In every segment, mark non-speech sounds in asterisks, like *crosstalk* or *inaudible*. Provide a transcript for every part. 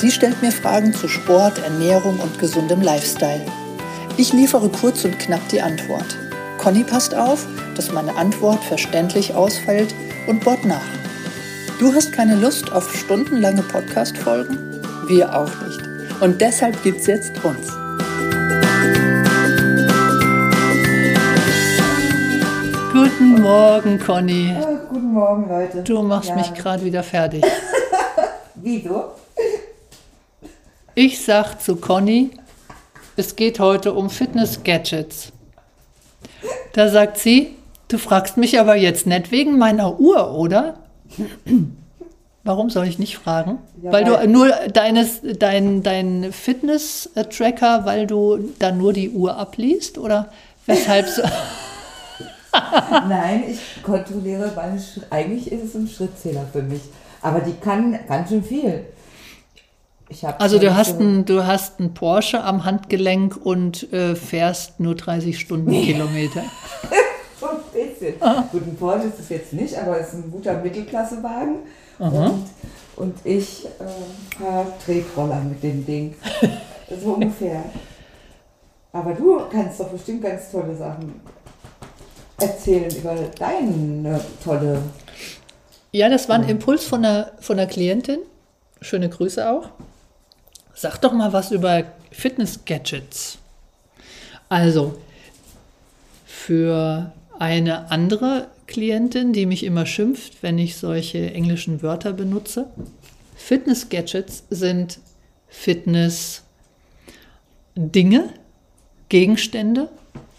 Sie stellt mir Fragen zu Sport, Ernährung und gesundem Lifestyle. Ich liefere kurz und knapp die Antwort. Conny passt auf, dass meine Antwort verständlich ausfällt und bohrt nach. Du hast keine Lust auf stundenlange Podcast-Folgen? Wir auch nicht. Und deshalb gibt's jetzt uns. Guten Morgen, Conny. Oh, guten Morgen, Leute. Du machst Ja. mich gerade wieder fertig. *laughs* Wieso? Ich sag zu Conny, es geht heute um Fitness-Gadgets. Da sagt sie, du fragst mich aber jetzt nicht wegen meiner Uhr, oder? *clears throat* Warum soll ich nicht fragen? Ja, weil, weil- du nur deines, dein, dein Fitness-Tracker, weil du da nur die Uhr abliest? Oder weshalb so? *laughs* Nein, ich kontrolliere meine Schritte. Eigentlich ist es ein Schrittzähler für mich. Aber die kann ganz schön viel. Also du hast, so- ein, du hast einen Porsche am Handgelenk und äh, fährst nur 30 Stundenkilometer. *laughs* So ein bisschen. Ah. Gut, ein Porsche ist es jetzt nicht, aber es ist ein guter Mittelklassewagen. Und, und ich äh, fahre Tretroller mit dem Ding. *laughs* So ungefähr. Aber du kannst doch bestimmt ganz tolle Sachen erzählen über deine tolle. Ja, das war ein Impuls von einer, von einer Klientin. Schöne Grüße auch. Sag doch mal was über Fitness-Gadgets. Also, für eine andere Klientin, die mich immer schimpft, wenn ich solche englischen Wörter benutze. Fitness-Gadgets sind Fitness-Dinge, Gegenstände,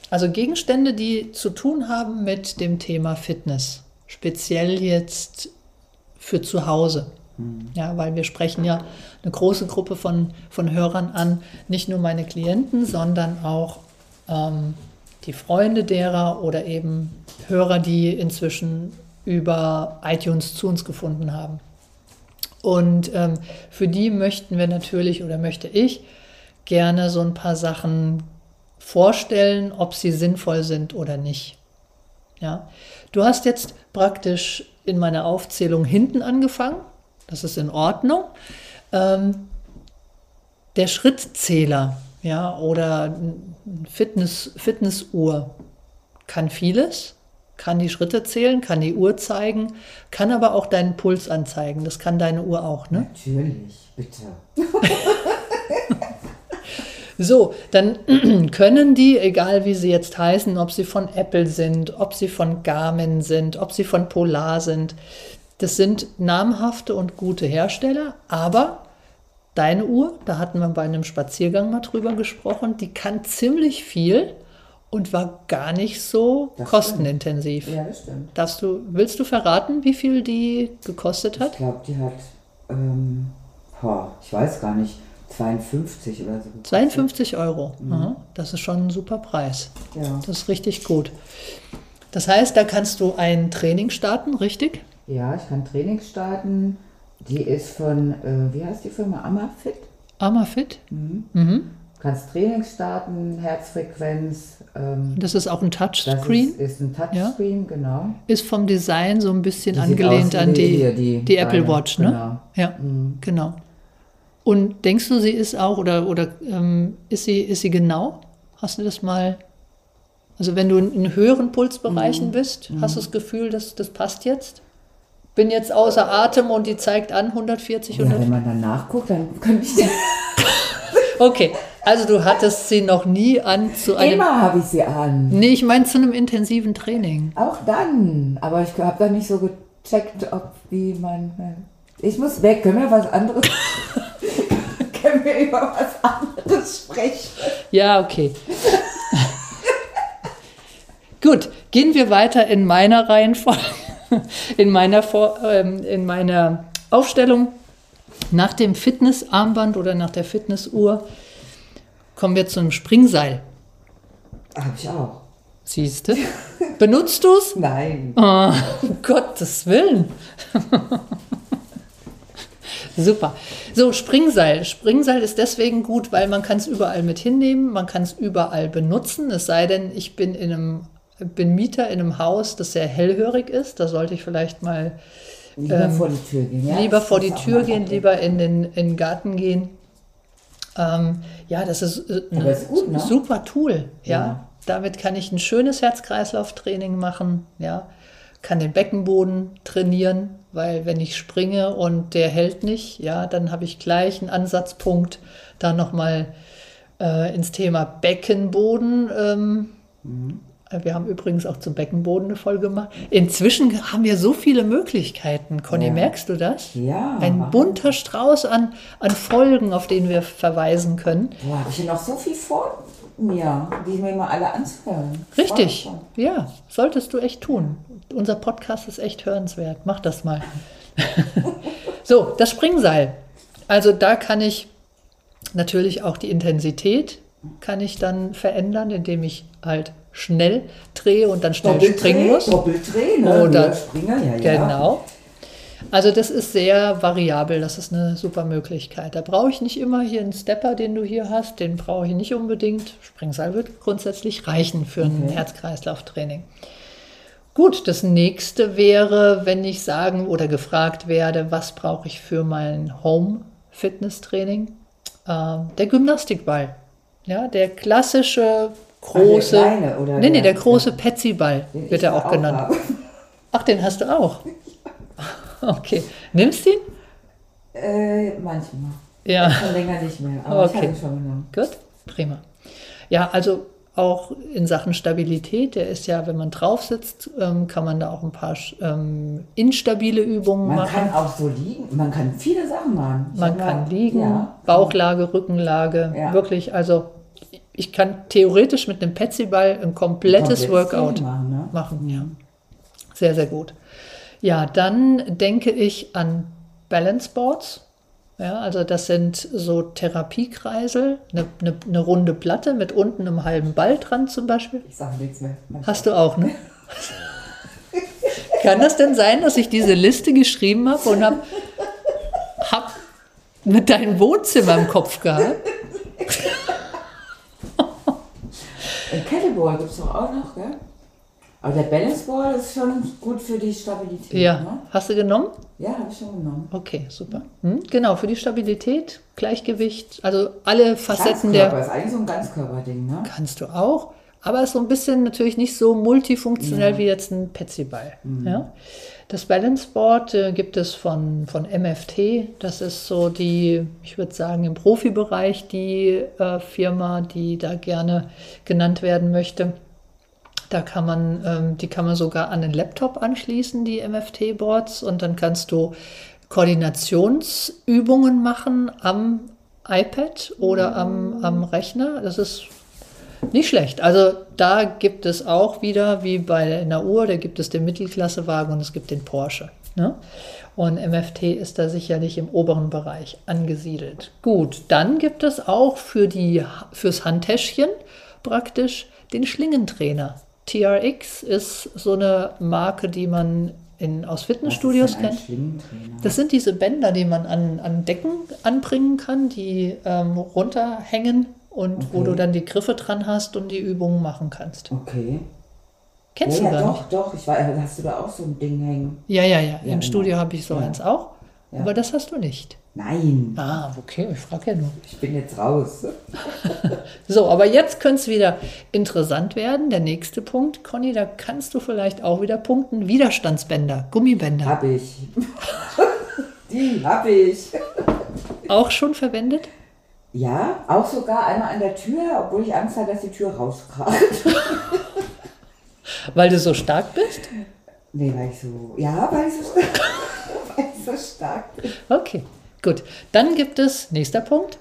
also Gegenstände, die zu tun haben mit dem Thema Fitness. Speziell jetzt für zu Hause. Ja, weil wir sprechen ja eine große Gruppe von, von Hörern an, nicht nur meine Klienten, sondern auch ähm, die Freunde derer oder eben Hörer, die inzwischen über iTunes zu uns gefunden haben. Und ähm, für die möchten wir natürlich oder möchte ich gerne so ein paar Sachen vorstellen, ob sie sinnvoll sind oder nicht. Ja, du hast jetzt praktisch in meiner Aufzählung hinten angefangen. Das ist in Ordnung. Ähm, der Schrittzähler, ja, oder Fitness, Fitnessuhr kann vieles, kann die Schritte zählen, kann die Uhr zeigen, kann aber auch deinen Puls anzeigen. Das kann deine Uhr auch, ne? Natürlich, bitte. *laughs* So, dann *clears throat* können die, egal wie sie jetzt heißen, ob sie von Apple sind, ob sie von Garmin sind, ob sie von Polar sind, das sind namhafte und gute Hersteller, aber deine Uhr, da hatten wir bei einem Spaziergang mal drüber gesprochen, die kann ziemlich viel und war gar nicht so Das kostenintensiv. Ja, das stimmt. Darfst du, willst du verraten, wie viel die gekostet Ich hat? glaube, die hat, ähm, boah, ich weiß gar nicht, 52 oder so. 52 Euro. Aha, Das ist schon ein super Preis. Ja. Das ist richtig gut. Das heißt, da kannst du ein Training starten, richtig? Ja, ich kann Training starten. Die ist von, äh, wie heißt die Firma? Amafit. Amafit. Mhm. Mhm. Kannst Training starten, Herzfrequenz. Ähm, Das ist auch ein das Touchscreen. ist, ist ein Touchscreen, genau. Ist vom Design so ein bisschen Die angelehnt an die, hier, die die Apple Watch, ne? genau. Ja, Mhm. genau. Und denkst du, sie ist auch oder, oder ähm, ist, sie, ist sie genau? Hast du das mal? Also wenn du in, in höheren Pulsbereichen Mhm. bist, hast du das Gefühl, dass das passt jetzt? Bin jetzt außer Atem und die zeigt an 140, Ja, 100. wenn man dann nachguckt, dann könnte ich *laughs* Okay, also du hattest sie noch nie an zu einem. Immer habe ich sie an. Nee, ich meine zu einem intensiven Training. Auch dann. Aber ich habe da nicht so gecheckt, ob wie man. Ich muss weg. Können wir was anderes? *laughs* Können wir über was anderes sprechen? Ja, okay. *laughs* Gut, gehen wir weiter in meiner Reihenfolge, in meiner, Vor ähm, in meiner Aufstellung. Nach dem Fitnessarmband oder nach der Fitnessuhr kommen wir zum Springseil. Habe ich auch. Siehst du? Benutzt du es? Nein. Oh, um Gottes Willen. *laughs* Super. So, Springseil. Springseil ist deswegen gut, weil man kann es überall mit hinnehmen, man kann es überall benutzen, es sei denn, ich bin in einem bin Mieter in einem Haus, das sehr hellhörig ist. Da sollte ich vielleicht mal Lieber Ähm, vor die Tür gehen. Ja? lieber vor die Tür gehen, lieber in den, in den Garten gehen. Ähm, ja, das ist äh, ein gut, ne? super Tool. Ja. Ja. damit kann ich ein schönes Herz-Kreislauf-Training machen. Ja, kann den Beckenboden trainieren, weil wenn ich springe und der hält nicht, ja, dann habe ich gleich einen Ansatzpunkt, da nochmal äh, ins Thema Beckenboden. Ähm, Mhm. Wir haben übrigens auch zum Beckenboden eine Folge gemacht. Inzwischen haben wir so viele Möglichkeiten. Conny, Ja. merkst du das? Ja. Ein bunter Strauß an, an Folgen, auf den wir verweisen können. Boah, habe ich ja noch so viel vor mir, die mir mal alle anzuhören. Richtig. Ja, solltest du echt tun. Unser Podcast ist echt hörenswert. Mach das mal. *laughs* so, das Springseil. Also da kann ich natürlich auch die Intensität kann ich dann verändern, indem ich halt schnell drehe und dann schnell Doppelträne, springen muss. Doppelträne, Oder- Höher Springer, ja, ja. Genau. Also das ist sehr variabel, das ist eine super Möglichkeit. Da brauche ich nicht immer hier einen Stepper, den du hier hast, den brauche ich nicht unbedingt. Springseil wird grundsätzlich reichen für ein Okay. Herz-Kreislauf-Training. Gut, das nächste wäre, wenn ich sagen oder gefragt werde, was brauche ich für mein Home-Fitness-Training? Ähm, der Gymnastikball. Ja, der klassische große. der kleine oder nee, nee, der- große Petsy-Ball wird ich er auch da genannt. habe. Ach, den hast du auch. Okay. Nimmst du ihn? Äh, manchmal. Ja. Schon länger nicht mehr, aber ich Okay. habe ihn schon genommen. Gut, prima. Ja, also auch in Sachen Stabilität, der ist ja, wenn man drauf sitzt, ähm, kann man da auch ein paar ähm, instabile Übungen Man machen. kann auch so liegen, man kann viele Sachen machen. Man kann mal- liegen, Ja. Bauchlage, Rückenlage, Ja. wirklich, also ich kann theoretisch mit einem Petsyball ein komplettes Komplettes Workout machen, ne? machen. Ja. Sehr, sehr gut. Ja, dann denke ich an Balance Boards. Ja, also das sind so Therapiekreisel, eine, eine, eine runde Platte mit unten einem halben Ball dran zum Beispiel. Ich sage nichts mehr. Hast du auch, ne? *laughs* Kann das denn sein, dass ich diese Liste geschrieben habe und habe hab mit deinem Wohnzimmer im Kopf gehabt? Ein Kettleball gibt es doch auch noch, gell? Aber der Balance Ball ist schon gut für die Stabilität. Ja. Ne? Hast du genommen? Ja, habe ich schon genommen. Okay, super. Hm? Genau, für die Stabilität, Gleichgewicht, also alle Facetten Ganzkörper der. ist eigentlich so ein Ganzkörperding, ne? Kannst du auch, aber ist so ein bisschen natürlich nicht so multifunktionell Ja. wie jetzt ein Petsyball. Ja? Das Balance Board äh, gibt es von, von MFT. Das ist so die, ich würde sagen, im Profibereich die äh, Firma, die da gerne genannt werden möchte. Da kann man, ähm, die kann man sogar an den Laptop anschließen, die MFT-Boards, und dann kannst du Koordinationsübungen machen am iPad oder am, am Rechner. Das ist nicht schlecht. Also da gibt es auch wieder, wie bei einer Uhr, da gibt es den Mittelklassewagen und es gibt den Porsche. Ne? Und MFT ist da sicherlich im oberen Bereich angesiedelt. Gut, dann gibt es auch für die, fürs Handtäschchen praktisch den Schlingentrainer. TRX ist so eine Marke, die man in, aus Fitnessstudios kennt. Das sind diese Bänder, die man an, an Decken anbringen kann, die ähm, runterhängen und wo Okay. du dann die Griffe dran hast und die Übungen machen kannst. Okay. Kennst ja, du ja, gar doch, nicht? doch. Ich weiß, hast du da auch so ein Ding hängen? Ja, ja, ja. Im genau. Studio habe ich so Ja. eins auch. Ja. Aber das hast du nicht. Nein, Ah, okay, ich frage ja nur. ich bin jetzt raus. *laughs* So, aber jetzt könnte es wieder interessant werden. Der nächste Punkt, Conny, da kannst du vielleicht auch wieder punkten. Widerstandsbänder, Gummibänder. Hab ich. *laughs* Die hab ich. Auch schon verwendet? Ja, auch sogar einmal an der Tür, obwohl ich Angst hatte, dass die Tür rauskracht. *laughs* Weil du so stark bist? Nee, weil ich so. Ja, weil ich so, weil ich so stark bin. Okay, gut. Dann gibt es, nächster Punkt,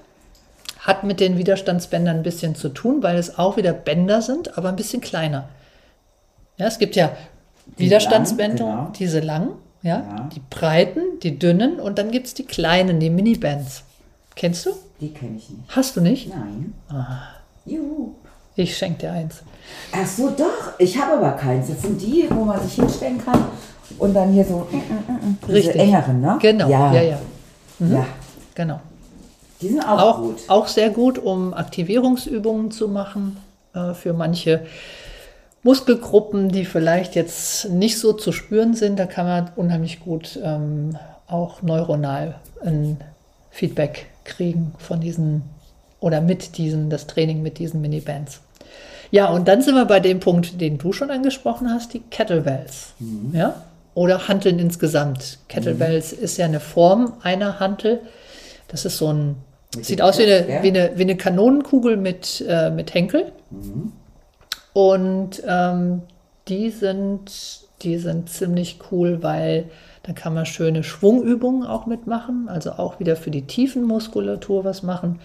hat mit den Widerstandsbändern ein bisschen zu tun, weil es auch wieder Bänder sind, aber ein bisschen kleiner. Ja, es gibt ja Die Widerstandsbänder, lang, genau. diese lang, ja, Ja. die breiten, die dünnen und dann gibt es die kleinen, die Mini-Bands. Kennst du? Die kenne ich nicht. Hast du nicht? Nein. Ah, Juhu. ich schenke dir eins. Ach so, doch. Ich habe aber keins. Das sind die, wo man sich hinstellen kann und dann hier so mm, mm, mm, diese Richtig. engeren, ne? Genau, ja, Ja, ja, ja. genau. Die sind auch, Auch, gut. auch sehr gut, um Aktivierungsübungen zu machen äh, für manche Muskelgruppen, die vielleicht jetzt nicht so zu spüren sind. Da kann man unheimlich gut ähm, auch neuronal ein Feedback kriegen von diesen oder mit diesen, das Training mit diesen Minibands. Ja, und dann sind wir bei dem Punkt, den du schon angesprochen hast, die Kettlebells. Ja? Oder Hanteln insgesamt. Kettlebells ist ja eine Form einer Hantel. Das ist so ein, Mit sieht aus wie eine, wie eine, wie eine Kanonenkugel mit, äh, mit Henkel. Und ähm, die, sind, die sind ziemlich cool, weil da kann man schöne Schwungübungen auch mitmachen, also auch wieder für die Tiefenmuskulatur was machen.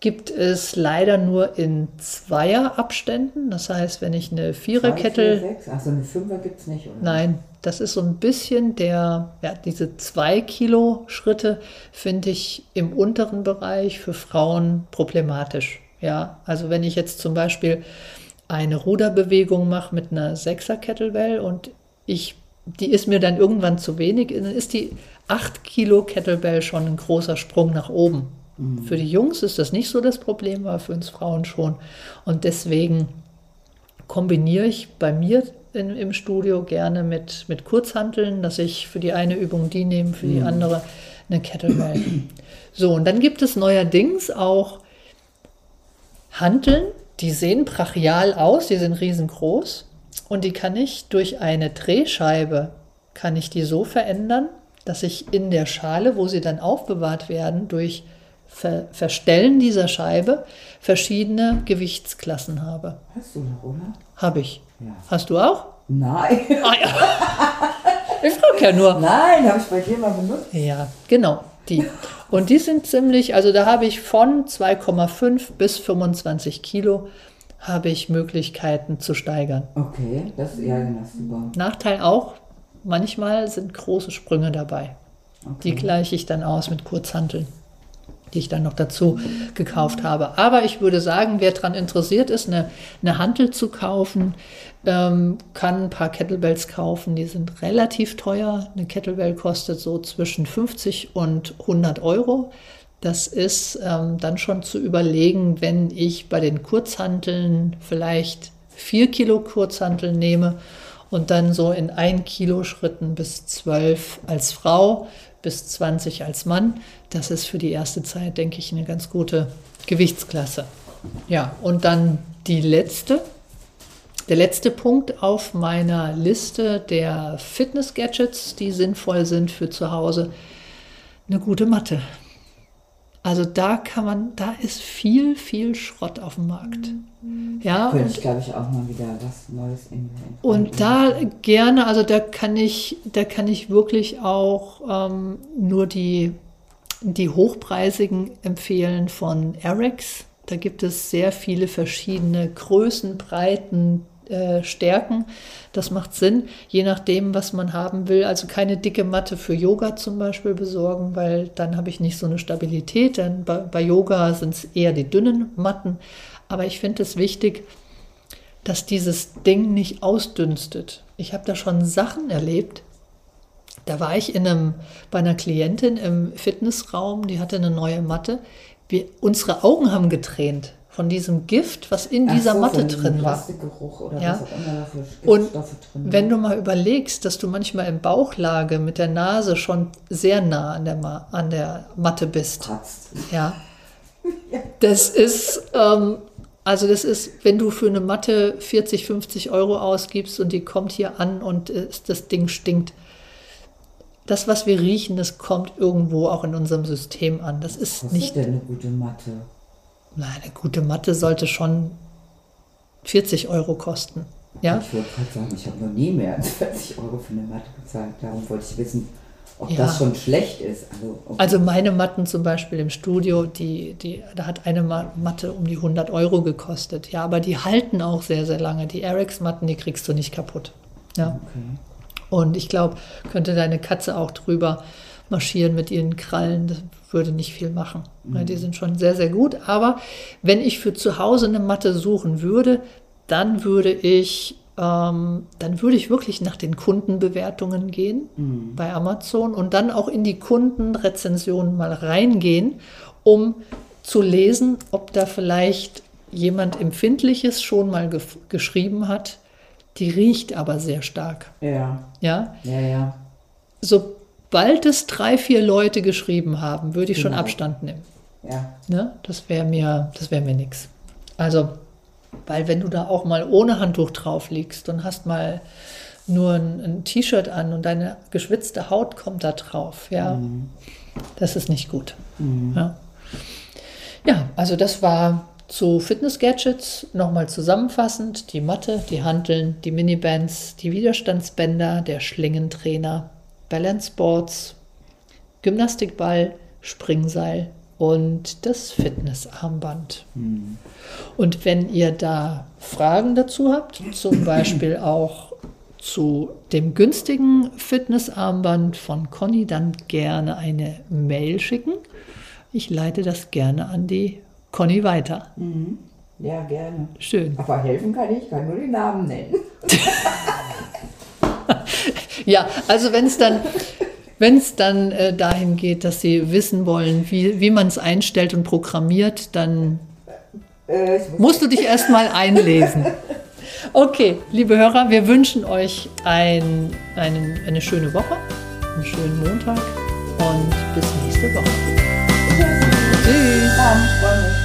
Gibt es leider nur in Zweierabständen. Das heißt, wenn ich eine Viererkette Achso, eine Fünfer gibt es nicht, oder? Nein, das ist so ein bisschen der, ja, diese zwei Kilo Schritte finde ich im unteren Bereich für Frauen problematisch. Ja, also wenn ich jetzt zum Beispiel eine Ruderbewegung mache mit einer Sechser Kettlebell und ich, die ist mir dann irgendwann zu wenig, dann ist die 8 Kilo Kettlebell schon ein großer Sprung nach oben. Für die Jungs ist das nicht so das Problem, aber für uns Frauen schon. Und deswegen kombiniere ich bei mir in, im Studio gerne mit, mit Kurzhanteln, dass ich für die eine Übung die nehme, für die andere eine Kettlebell. So, und dann gibt es neuerdings auch Hanteln, die sehen brachial aus, die sind riesengroß und die kann ich durch eine Drehscheibe, kann ich die so verändern, dass ich in der Schale, wo sie dann aufbewahrt werden, durch Ver Verstellen dieser Scheibe verschiedene Gewichtsklassen habe. Hast du noch, oder? Habe ich. Ja. Hast du auch? Nein. Ah, ja. Ich frage ja nur. Nein, habe ich bei dir mal benutzt. Ja, genau, die. Und die sind ziemlich, also da habe ich von 2,5 bis 25 Kilo habe ich Möglichkeiten zu steigern. Okay, das ist ja super. Nachteil auch, manchmal sind große Sprünge dabei. Die gleiche ich dann aus mit Kurzhanteln, die ich dann noch dazu gekauft habe. Aber ich würde sagen, wer daran interessiert ist, eine, eine Hantel zu kaufen, ähm, kann ein paar Kettlebells kaufen. Die sind relativ teuer. Eine Kettlebell kostet so zwischen 50 und 100 Euro. Das ist ähm, dann schon zu überlegen, wenn ich bei den Kurzhanteln vielleicht 4 Kilo Kurzhanteln nehme und dann so in 1 Kilo Schritten bis 12 als Frau, bis 20 als Mann. Das ist für die erste Zeit, denke ich, eine ganz gute Gewichtsklasse. Ja, und dann die letzte, der letzte Punkt auf meiner Liste der Fitness-Gadgets, die sinnvoll sind für zu Hause, eine gute Matte. Also da kann man, da ist viel, viel Schrott auf dem Markt. Ja, Könnte und ich, glaube ich, auch mal wieder was Neues in und da gerne, also da kann ich, da kann ich wirklich auch ähm, nur die, die hochpreisigen empfehlen von Arex. Da gibt es sehr viele verschiedene Größen, Breiten, äh, Stärken. Das macht Sinn, je nachdem, was man haben will. Also keine dicke Matte für Yoga zum Beispiel besorgen, weil dann habe ich nicht so eine Stabilität. Denn bei, bei Yoga sind es eher die dünnen Matten. Aber ich finde es wichtig, dass dieses Ding nicht ausdünstet. Ich habe da schon Sachen erlebt. Da war ich in einem, bei einer Klientin im Fitnessraum, die hatte eine neue Matte. Wir, unsere Augen haben getränt von diesem Gift, was in dieser Matte drin war. Ja. Und Wenn du mal überlegst, dass du manchmal im Bauchlage mit der Nase schon sehr nah an der, Ma an der Matte bist. kratzt. Ja. *laughs* Das ist, ähm, also das ist, wenn du für eine Matte 40, 50 Euro ausgibst und die kommt hier an und äh, das Ding stinkt. Das, was wir riechen, das kommt irgendwo auch in unserem System an. Das ist Was nicht, ist denn eine gute Matte? Nein, eine gute Matte sollte schon 40 Euro kosten. Ja, Ich wollte gerade sagen, ich habe noch nie mehr als 40 Euro für eine Matte bezahlt. Darum wollte ich wissen, ob Ja. das schon schlecht ist. Also, okay. Also meine Matten zum Beispiel im Studio, die, die, da hat eine Ma- Matte um die 100 Euro gekostet. Ja, aber die halten auch sehr, sehr lange. Die Arex-Matten, die kriegst du nicht kaputt. Ja. okay. Und ich glaube, könnte deine Katze auch drüber marschieren mit ihren Krallen. Das würde nicht viel machen. Ja, die sind schon sehr, sehr gut. Aber wenn ich für zu Hause eine Matte suchen würde, dann würde ich, ähm, dann würde ich wirklich nach den Kundenbewertungen gehen bei Amazon und dann auch in die Kundenrezensionen mal reingehen, um zu lesen, ob da vielleicht jemand Empfindliches schon mal gef- geschrieben hat. Die riecht aber sehr stark. Ja, Ja, ja, ja. Sobald es drei, vier Leute geschrieben haben, würde ich schon Genau. Abstand nehmen. Ja, Ne? Das wäre mir, das wäre mir nix. Also, weil wenn du da auch mal ohne Handtuch drauf liegst und hast mal nur ein, ein T-Shirt an und deine geschwitzte Haut kommt da drauf, ja, das ist nicht gut. Ja. ja, also das war zu Fitness-Gadgets nochmal zusammenfassend. Die Matte, die Hanteln, die Minibands, die Widerstandsbänder, der Schlingentrainer, Balance Boards, Gymnastikball, Springseil und das Fitnessarmband. Und wenn ihr da Fragen dazu habt, zum Beispiel *clears throat* auch zu dem günstigen Fitnessarmband von Conny, dann gerne eine Mail schicken. Ich leite das gerne an die Conny weiter. ja, gerne. Schön. Aber helfen kann ich, kann nur den Namen nennen. *laughs* Ja, also wenn es dann, wenn es dann äh, dahin geht, dass Sie wissen wollen, wie, wie man es einstellt und programmiert, dann Äh, muss musst du dich erstmal einlesen. Okay, liebe Hörer, wir wünschen euch ein, einen, eine schöne Woche, einen schönen Montag und bis nächste Woche. Tschüss. Freunde.